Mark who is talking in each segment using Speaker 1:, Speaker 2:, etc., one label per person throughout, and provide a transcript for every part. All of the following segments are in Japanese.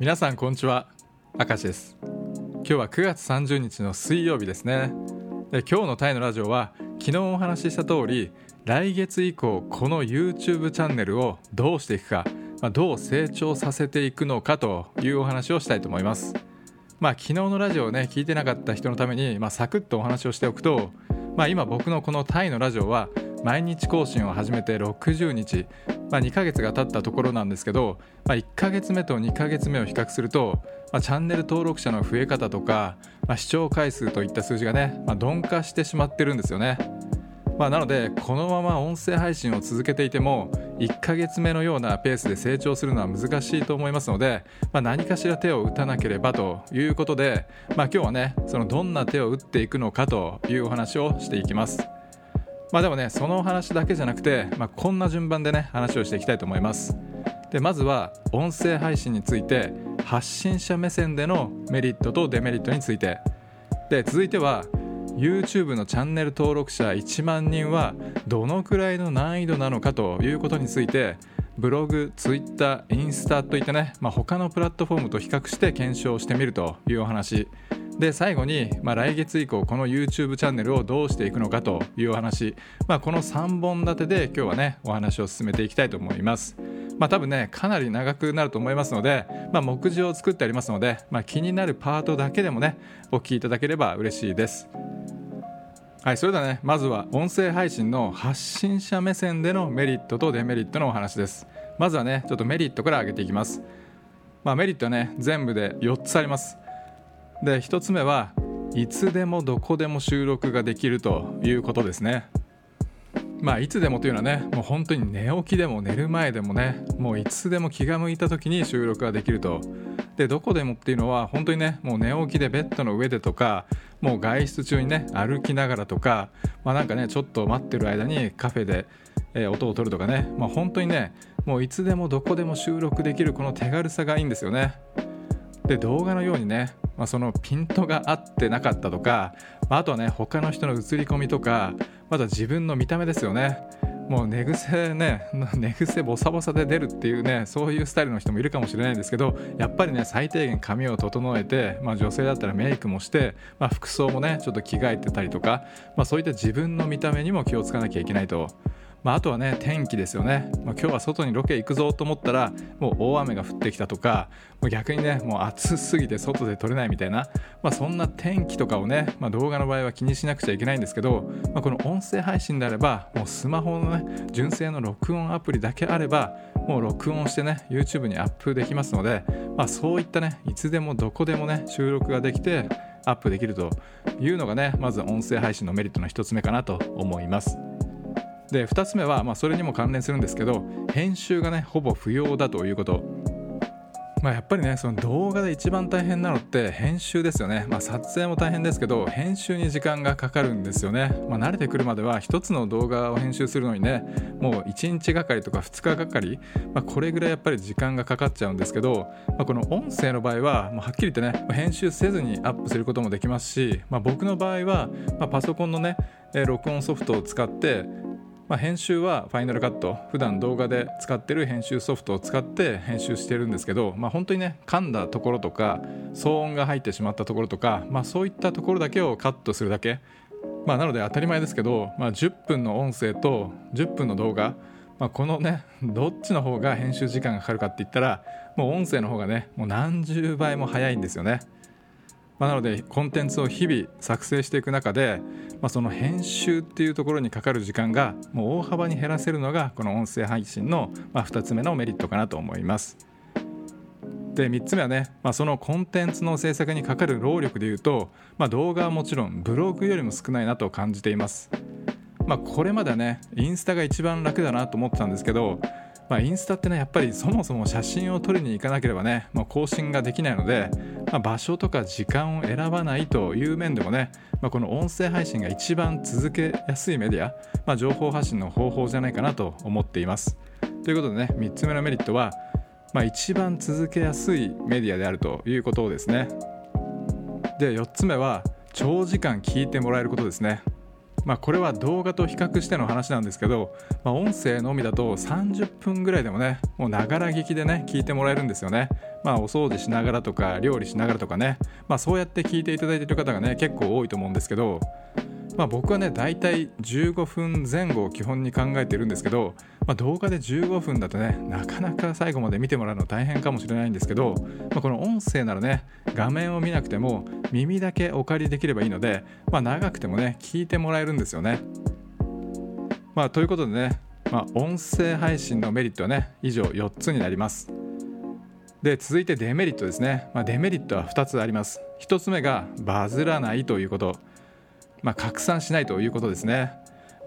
Speaker 1: 皆さんこんにちは。明石です。今日は9月30日の水曜日ですね。で今日のタイのラジオは昨日お話しした通り来月以降この YouTube チャンネルをどうしていくか、まあ、どう成長させていくのかというお話をしたいと思います。まあ昨日のラジオをね聞いてなかった人のために、まあ、サクッとお話をしておくと、まあ、今僕のこのタイのラジオは毎日更新を始めて60日、まあ、2ヶ月が経ったところなんですけど、まあ、1ヶ月目と2ヶ月目を比較すると、まあ、チャンネル登録者の増え方とか、まあ、視聴回数といった数字がね、まあ、鈍化してしまってるんですよね。まあ、なのでこのまま音声配信を続けていても1ヶ月目のようなペースで成長するのは難しいと思いますので、まあ、何かしら手を打たなければということで、まあ、今日はねそのどんな手を打っていくのかというお話をしていきます。まあでもねその話だけじゃなくて、まあ、こんな順番でね話をしていきたいと思います。でまずは音声配信について発信者目線でのメリットとデメリットについて。で続いては YouTube のチャンネル登録者1万人はどのくらいの難易度なのかということについてブログ、ツイッター、インスタといったね、まあ、他のプラットフォームと比較して検証してみるというお話。で最後に、まあ、来月以降この YouTube チャンネルをどうしていくのかというお話、まあ、この3本立てで今日はねお話を進めていきたいと思います。まあ多分ねかなり長くなると思いますので、まあ、目次を作ってありますので、まあ、気になるパートだけでもねお聞きいただければ嬉しいです。はい、それではねまずは音声配信の発信者目線でのメリットとデメリットのお話です。まずはねちょっとメリットから挙げていきます。まあ、メリットはね全部で4つあります。で1つ目はいつでもどこでも収録ができるということですね。まあいつでもというのはねもう本当に寝起きでも寝る前でもねもういつでも気が向いた時に収録ができると。でどこでもっていうのは本当にねもう寝起きでベッドの上でとかもう外出中にね歩きながらとかまあなんかねちょっと待ってる間にカフェで、音を取るとかね。まあ本当にねもういつでもどこでも収録できるこの手軽さがいいんですよね。で動画のようにねまあ、そのピントが合ってなかったとか、まあ、あとはね他の人の映り込みとかまた自分の見た目ですよね。もう寝癖ね 寝癖ボサボサで出るっていうねそういうスタイルの人もいるかもしれないんですけどやっぱりね最低限髪を整えて、まあ、女性だったらメイクもして、まあ、服装もねちょっと着替えてたりとか、まあ、そういった自分の見た目にも気をつかなきゃいけないと。まあ、あとはね天気ですよね、まあ、今日は外にロケ行くぞと思ったらもう大雨が降ってきたとかもう逆にねもう暑すぎて外で撮れないみたいな、まあ、そんな天気とかをね、まあ、動画の場合は気にしなくちゃいけないんですけど、まあ、この音声配信であればもうスマホのね純正の録音アプリだけあればもう録音してね YouTube にアップできますので、まあ、そういったねいつでもどこでもね収録ができてアップできるというのがねまず音声配信のメリットの1つ目かなと思います。で2つ目は、まあ、それにも関連するんですけど編集がねほぼ不要だということ。まあ、やっぱりねその動画で一番大変なのって編集ですよね、まあ、撮影も大変ですけど編集に時間がかかるんですよね、まあ、慣れてくるまでは1つの動画を編集するのにねもう1日がかりとか2日がかり、まあ、これぐらいやっぱり時間がかかっちゃうんですけど、まあ、この音声の場合はもうはっきり言ってね編集せずにアップすることもできますし、まあ、僕の場合は、まあ、パソコンのね録音ソフトを使ってまあ、編集はファイナルカット普段動画で使ってる編集ソフトを使って編集してるんですけど、まあ、本当にね噛んだところとか騒音が入ってしまったところとか、まあ、そういったところだけをカットするだけ、まあ、なので当たり前ですけど、まあ、10分の音声と10分の動画まあ、このねどっちの方が編集時間がかかるかって言ったらもう音声の方がねもう何十倍も早いんですよね。まあ、なのでコンテンツを日々作成していく中で、まあ、その編集っていうところにかかる時間がもう大幅に減らせるのがこの音声配信のま2つ目のメリットかなと思います。で3つ目はね、まあ、そのコンテンツの制作にかかる労力でいうと、まあ、動画はもちろんブログよりも少ないなと感じています。まあ、これまではねインスタが一番楽だなと思ってたんですけどまあ、インスタってねやっぱりそもそも写真を撮りに行かなければね、まあ、更新ができないので、まあ、場所とか時間を選ばないという面でもね、まあ、この音声配信が一番続けやすいメディア、まあ、情報発信の方法じゃないかなと思っています。ということでね3つ目のメリットは、まあ、一番続けやすいメディアであるということですね。で4つ目は長時間聞いてもらえることですね。まあ、これは動画と比較しての話なんですけど、まあ、音声のみだと30分ぐらいでもねもうながら聞きでね聞いてもらえるんですよね、まあ、お掃除しながらとか料理しながらとかね、まあ、そうやって聞いていただいている方がね結構多いと思うんですけどまあ、僕はね大体15分前後を基本に考えてるんですけど、まあ、動画で15分だとねなかなか最後まで見てもらうの大変かもしれないんですけど、まあ、この音声ならね画面を見なくても耳だけお借りできればいいので、まあ、長くてもね聞いてもらえるんですよね。まあ、ということでね、まあ、音声配信のメリットはね以上4つになります。で続いてデメリットですね、まあ、デメリットは2つあります1つ目がバズらないということまあ、拡散しないということですね。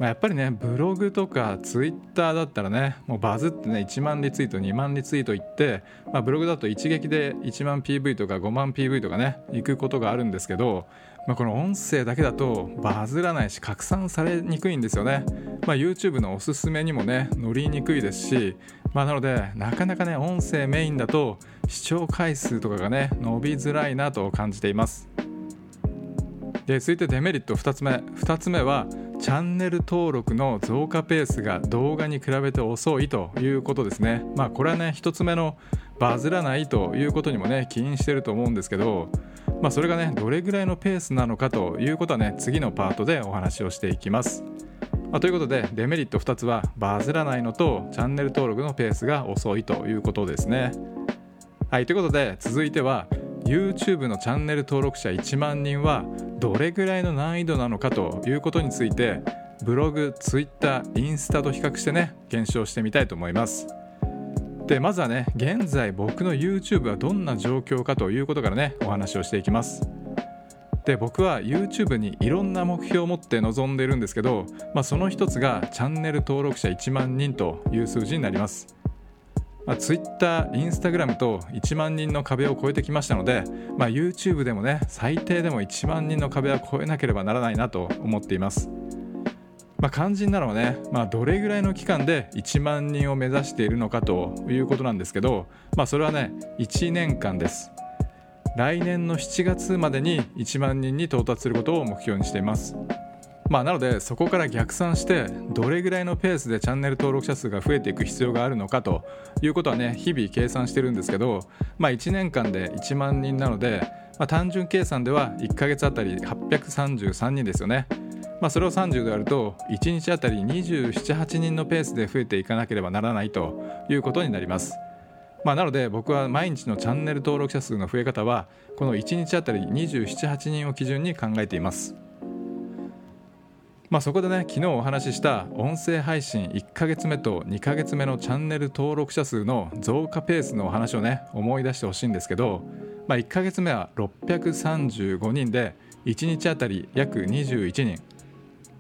Speaker 1: まあ、やっぱりねブログとかツイッターだったらねもうバズってね1万リツイート2万リツイートいって、まあ、ブログだと一撃で1万 PV とか5万 PV とかね行くことがあるんですけど、まあ、この音声だけだとバズらないし拡散されにくいんですよね、まあ、YouTube のおすすめにもね乗りにくいですし、まあ、なのでなかなかね音声メインだと視聴回数とかがね伸びづらいなと感じていますで続いてデメリット2つ目。2つ目はチャンネル登録の増加ペースが動画に比べて遅いということですね。まあこれはね1つ目のバズらないということにもね起因してると思うんですけどまあそれがねどれぐらいのペースなのかということはね次のパートでお話をしていきます。まあ、ということでデメリット2つはバズらないのとチャンネル登録のペースが遅いということですね。はいということで続いては YouTube のチャンネル登録者1万人はどれぐらいの難易度なのかということについてブログ、Twitter、インスタと比較してね検証してみたいと思います。でまずはね現在僕の YouTube はどんな状況かということからねお話をしていきます。で僕は YouTube にいろんな目標を持って臨んでいるんですけど、まあ、その一つがチャンネル登録者1万人という数字になります。まあ、Twitter、Instagram と1万人の壁を超えてきましたので、まあ、YouTube でもね最低でも1万人の壁は超えなければならないなと思っています。まあ、肝心なのはね、まあ、どれぐらいの期間で1万人を目指しているのかということなんですけど、まあ、それはね1年間です来年の7月までに1万人に到達することを目標にしていますまあ、なのでそこから逆算してどれぐらいのペースでチャンネル登録者数が増えていく必要があるのかということはね日々計算してるんですけど、まあ、1年間で1万人なので、まあ、単純計算では1ヶ月あたり833人ですよね。まあ、それを30で割ると1日あたり278人のペースで増えていかなければならないということになります。まあ、なので僕は毎日のチャンネル登録者数の増え方はこの1日あたり278人を基準に考えています。まあ、そこでね昨日お話しした音声配信1ヶ月目と2ヶ月目のチャンネル登録者数の増加ペースのお話をね思い出してほしいんですけど、まあ、1ヶ月目は635人で1日あたり約21人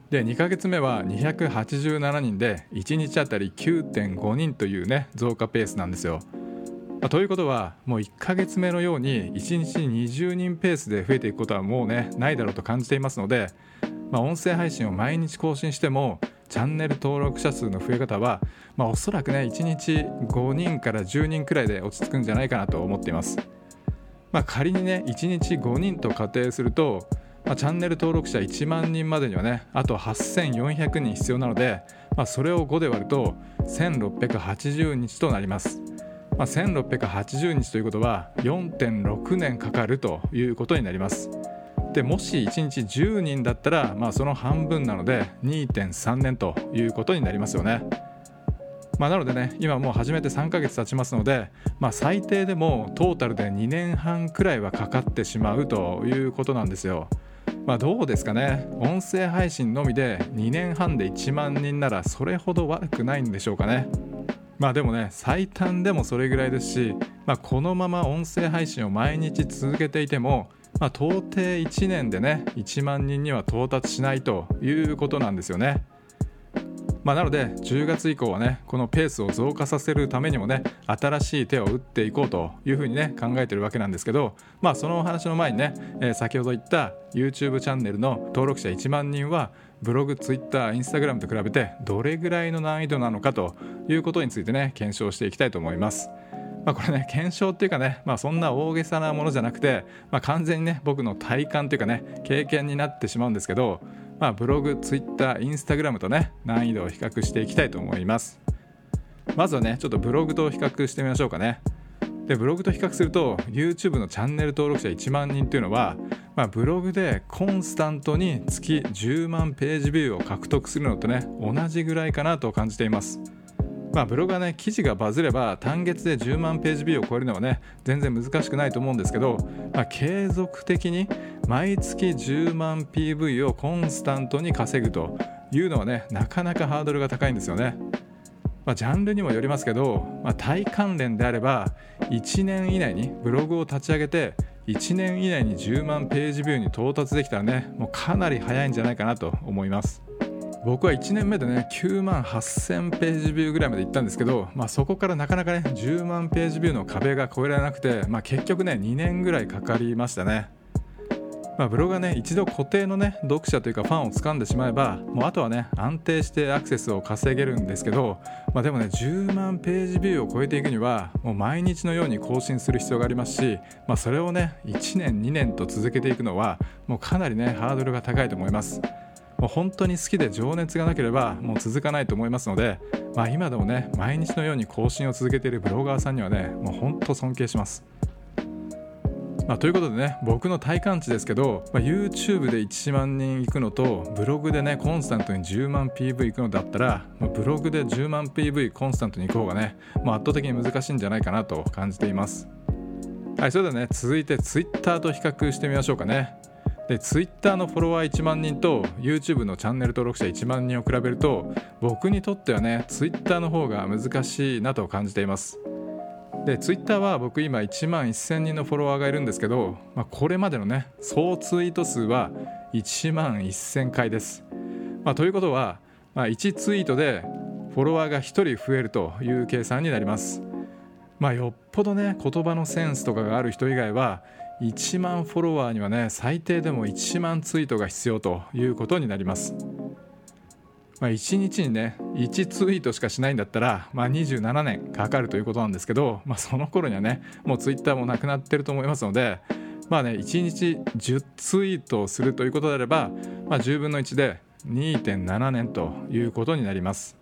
Speaker 1: で2ヶ月目は287人で1日あたり9.5人というね増加ペースなんですよ。まあ、ということはもう1ヶ月目のように1日20人ペースで増えていくことはもうねないだろうと感じていますのでまあ、音声配信を毎日更新してもチャンネル登録者数の増え方は、まあ、おそらくね1日5人から10人くらいで落ち着くんじゃないかなと思っています、まあ、仮にね1日5人と仮定すると、まあ、チャンネル登録者1万人までにはねあと8400人必要なので、まあ、それを5で割ると1680日となりますまあ、1680日ということは4.6年かかるということになります。でもし1日10人だったら、まあ、その半分なので2.3年ということになりますよね。まあ、なのでね今もう始めて3ヶ月経ちますので、まあ、最低でもトータルで2年半くらいはかかってしまうということなんですよ。まあ、どうですかね音声配信のみで2年半で1万人ならそれほど悪くないんでしょうかね。まあでもね最短でもそれぐらいですし、まあ、このまま音声配信を毎日続けていてもまあ、到底1年でね1万人には到達しないということなんですよね。まあ、なので10月以降はねこのペースを増加させるためにもね新しい手を打っていこうというふうにね考えてるわけなんですけどまあそのお話の前にね、えー、先ほど言った YouTube チャンネルの登録者1万人はブログ、ツイッター、インスタグラムと比べてどれぐらいの難易度なのかということについてね検証していきたいと思います。まあ、これね検証っていうかね、まあ、そんな大げさなものじゃなくて、まあ、完全にね僕の体感というかね経験になってしまうんですけど、まあ、ブログ、ツイッター、インスタグラムとね難易度を比較していきたいと思います。まずはねちょっとブログと比較してみましょうかね。でブログと比較すると YouTube のチャンネル登録者1万人っていうのは、まあ、ブログでコンスタントに月10万ページビューを獲得するのとね同じぐらいかなと感じています。まあ、ブログはね記事がバズれば単月で10万ページビューを超えるのはね全然難しくないと思うんですけど、まあ、継続的に毎月10万 PV をコンスタントに稼ぐというのはねなかなかハードルが高いんですよね。まあ、ジャンルにもよりますけど、まあ、タイ関連であれば1年以内にブログを立ち上げて1年以内に10万ページビューに到達できたらねもうかなり早いんじゃないかなと思います。僕は1年目でね9万8000ページビューぐらいまで行ったんですけど、まあ、そこからなかなかね10万ページビューの壁が越えられなくて、まあ、結局ね2年ぐらいかかりましたね。まあ、ブログはね一度固定のね読者というかファンを掴んでしまえばもうあとはね安定してアクセスを稼げるんですけど、まあ、でもね10万ページビューを超えていくにはもう毎日のように更新する必要がありますし、まあ、それをね1年2年と続けていくのはもうかなりねハードルが高いと思います。もう本当に好きで情熱がなければもう続かないと思いますので、まあ、今でもね毎日のように更新を続けているブロガーさんにはねもう本当尊敬します。まあ、ということでね僕の体感値ですけど、まあ、YouTube で1万人いくのとブログでねコンスタントに10万 PV いくのだったら、まあ、ブログで10万 PV コンスタントにいく方がね、まあ、圧倒的に難しいんじゃないかなと感じていますはいそれではね続いて Twitter と比較してみましょうかねで Twitter のフォロワー1万人と YouTube のチャンネル登録者1万人を比べると僕にとってはね Twitter の方が難しいなと感じています。で Twitter は僕今1万1000人のフォロワーがいるんですけど、まあ、これまでのね総ツイート数は1万1000回です、まあ、ということは、まあ、1ツイートでフォロワーが1人増えるという計算になります。まあよっぽどね言葉のセンスとかがある人以外は1万フォロワーにはね最低でも1万ツイートが必要ということになります、まあ、1日にね1ツイートしかしないんだったら、まあ、27年かかるということなんですけど、まあ、その頃にはねもうツイッターもなくなってると思いますのでまあね1日10ツイートをするということであれば、まあ、10分の1で2.7年ということになります。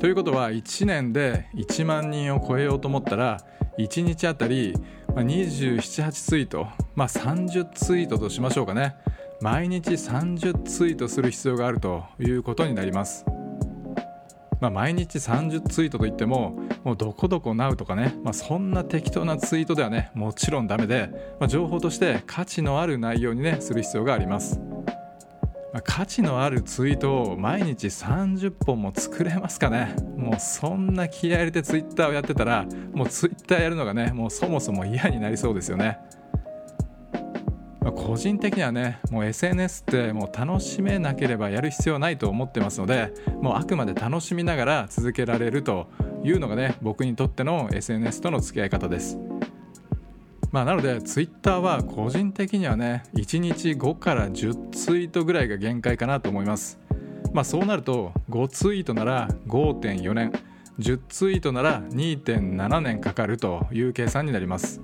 Speaker 1: ということは1年で1万人を超えようと思ったら1日あたりま278ツイート、まあ、30ツイートとしましょうかね。毎日30ツイートする必要があるということになります、まあ、毎日30ツイートといってももうどこどこなうとかね、まあ、そんな適当なツイートではねもちろんダメで、まあ、情報として価値のある内容にねする必要があります、価値のあるツイートを毎日30本も作れますかね？もうそんな気合入れてツイッターをやってたらもうツイッターやるのがねもうそもそも嫌になりそうですよね、ま、個人的にはねもう SNS ってもう楽しめなければやる必要ないと思ってますのでもうあくまで楽しみながら続けられるというのがね僕にとっての SNS との付き合い方です。まあ、なのでツイッターは個人的にはね1日5から10ツイートぐらいが限界かなと思います。まあそうなると5ツイートなら5.4年10ツイートなら2.7年かかるという計算になります。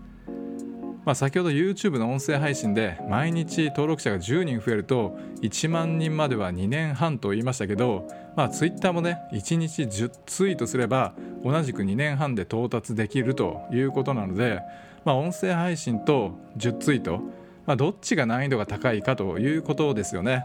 Speaker 1: まあ、先ほど YouTube の音声配信で毎日登録者が10人増えると1万人までは2年半と言いましたけど、まあ、Twitter もね1日10ツイートすれば同じく2年半で到達できるということなので、まあ、音声配信と10ツイート、まあ、どっちが難易度が高いかということですよね。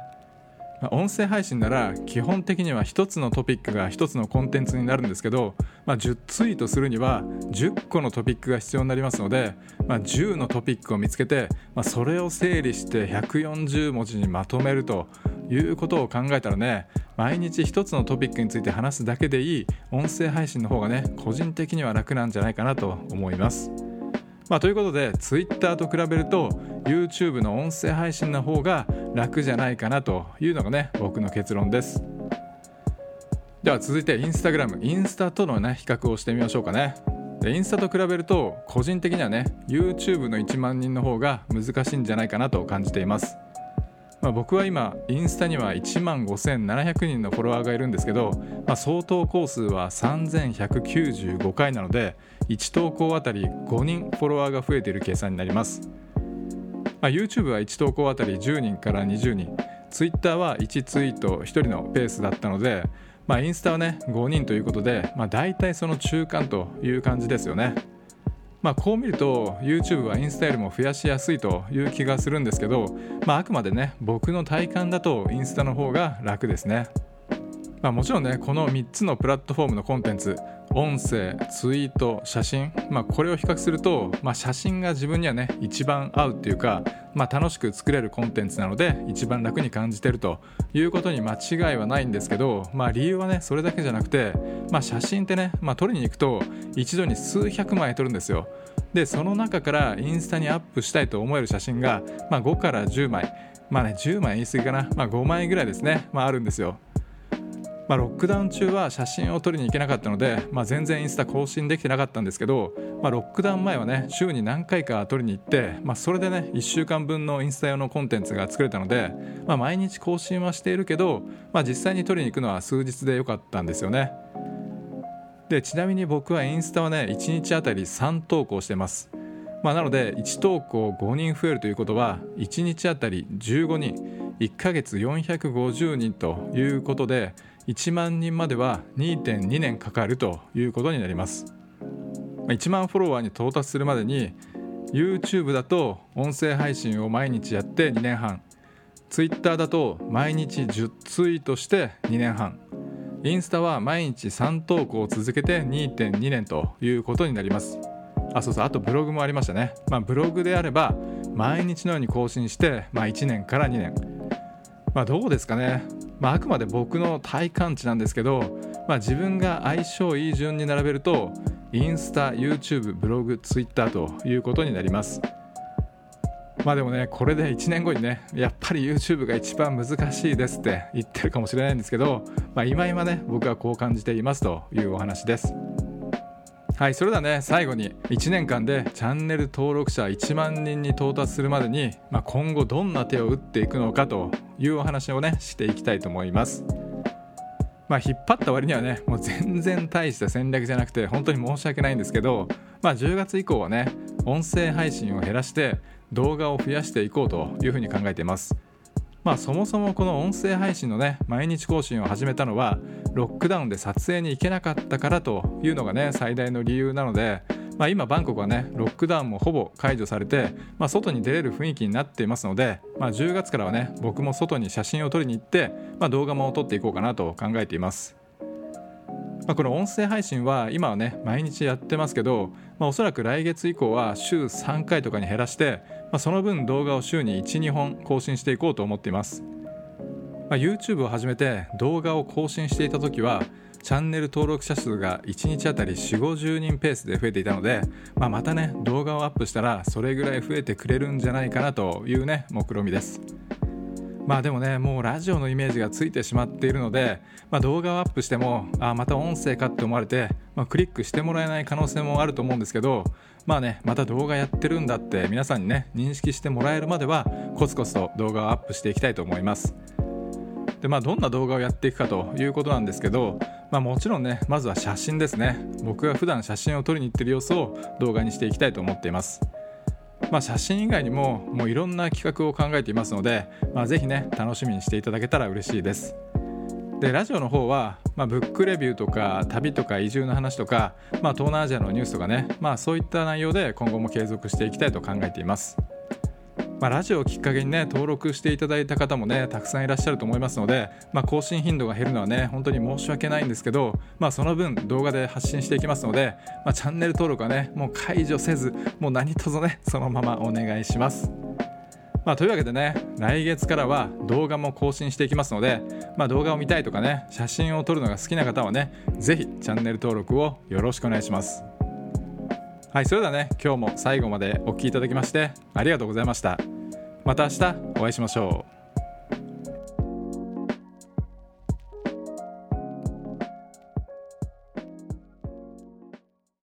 Speaker 1: まあ、音声配信なら基本的には1つのトピックが1つのコンテンツになるんですけど、まあ、10ツイートするには10個のトピックが必要になりますので、まあ、10のトピックを見つけて、まあ、それを整理して140文字にまとめるということを考えたらね毎日1つのトピックについて話すだけでいい音声配信の方がね個人的には楽なんじゃないかなと思います。まあ、ということで Twitter と比べると YouTube の音声配信の方が楽じゃないかなというのがね僕の結論です。では続いて Instagram インスタとのね比較をしてみましょうかね。でインスタと比べると個人的にはね YouTube の1万人の方が難しいんじゃないかなと感じています。まあ、僕は今インスタには1万5700人のフォロワーがいるんですけど、まあ、総投稿数は3195回なので1投稿あたり5人フォロワーが増えている計算になります、まあ、YouTube は1投稿あたり10人から20人 Twitter は1ツイート1人のペースだったので、まあ、インスタはね5人ということで、まあ、大体その中間という感じですよね。まあ、こう見ると YouTube はインスタよりも増やしやすいという気がするんですけど、まあ、あくまでね僕の体感だとインスタの方が楽ですね。まあ、もちろんねこの3つのプラットフォームのコンテンツ音声ツイート写真、まあ、これを比較すると、まあ、写真が自分にはね一番合うっていうか、まあ、楽しく作れるコンテンツなので一番楽に感じてるということに間違いはないんですけど、まあ、理由はねそれだけじゃなくて、まあ、写真ってね、まあ、撮りに行くと一度に数百枚撮るんですよ。でその中からインスタにアップしたいと思える写真が、まあ、5から10枚。まあね10枚言い過ぎかな、まあ、5枚ぐらいですね、まあ、あるんですよ。まあ、ロックダウン中は写真を撮りに行けなかったので、まあ、全然インスタ更新できてなかったんですけど、まあ、ロックダウン前はね週に何回か撮りに行って、まあ、それでね1週間分のインスタ用のコンテンツが作れたので、まあ、毎日更新はしているけど、まあ、実際に撮りに行くのは数日でよかったんですよね。でちなみに僕はインスタはね1日あたり3投稿してます。まあ、なので1投稿5人増えるということは1日あたり15人1ヶ月450人ということで1万人までは2.2年かかるということになります。1万フォロワーに到達するまでに YouTube だと音声配信を毎日やって2年半 Twitter だと毎日10ツイートして2年半インスタは毎日3投稿を続けて2.2年ということになります。あそうそうあとブログもありましたね、まあ、ブログであれば毎日のように更新して、まあ、1年から2年。まあどうですかね。まあ、あくまで僕の体感値なんですけど、まあ、自分が相性いい順に並べるとインスタ YouTube ブログ Twitter ということになります。まあでもねこれで1年後にねやっぱり YouTube が一番難しいですって言ってるかもしれないんですけど、まあ、今今ね僕はこう感じていますというお話です。はいそれではね最後に1年間でチャンネル登録者1万人に到達するまでに、まあ、今後どんな手を打っていくのかというお話をねしていきたいと思います。まあ、引っ張った割にはねもう全然大した戦略じゃなくて本当に申し訳ないんですけど、まあ、10月以降はね音声配信を減らして動画を増やしていこうというふうに考えています。まあそもそもこの音声配信のね毎日更新を始めたのはロックダウンで撮影に行けなかったからというのがね最大の理由なのでまあ、今バンコクはねロックダウンもほぼ解除されて、まあ、外に出れる雰囲気になっていますので、まあ、10月からはね僕も外に写真を撮りに行って、まあ、動画も撮っていこうかなと考えています。まあ、この音声配信は今はね毎日やってますけど、まあ、おそらく来月以降は週3回とかに減らして、まあ、その分動画を週に12本更新していこうと思っています、まあ、YouTube を始めて動画を更新していた時はチャンネル登録者数が1日あたり4 5 0人ペースで増えていたので、まあ、またね動画をアップしたらそれぐらい増えてくれるんじゃないかなというね目論見です。まあでもねもうラジオのイメージがついてしまっているので、まあ、動画をアップしてもあまた音声かって思われて、まあ、クリックしてもらえない可能性もあると思うんですけどまあねまた動画やってるんだって皆さんにね認識してもらえるまではコツコツと動画をアップしていきたいと思います。でまあどんな動画をやっていくかということなんですけどまあ、もちろんねまずは写真ですね。僕が普段写真を撮りに行ってる様子を動画にしていきたいと思っています。まあ、写真以外にももういろんな企画を考えていますので、まあ、ぜひね楽しみにしていただけたら嬉しいです。でラジオの方は、まあ、ブックレビューとか旅とか移住の話とか、まあ、東南アジアのニュースとかね、まあ、そういった内容で今後も継続していきたいと考えています。まあ、ラジオをきっかけにね登録していただいた方もねたくさんいらっしゃると思いますので、まあ、更新頻度が減るのはね本当に申し訳ないんですけど、まあ、その分動画で発信していきますので、まあ、チャンネル登録はねもう解除せずもう何卒ねそのままお願いします。まあ、というわけでね来月からは動画も更新していきますので、まあ、動画を見たいとかね写真を撮るのが好きな方はね是非チャンネル登録をよろしくお願いします。はいそれではね今日も最後までお聴きいただきましてありがとうございました。また明日お会いしましょう。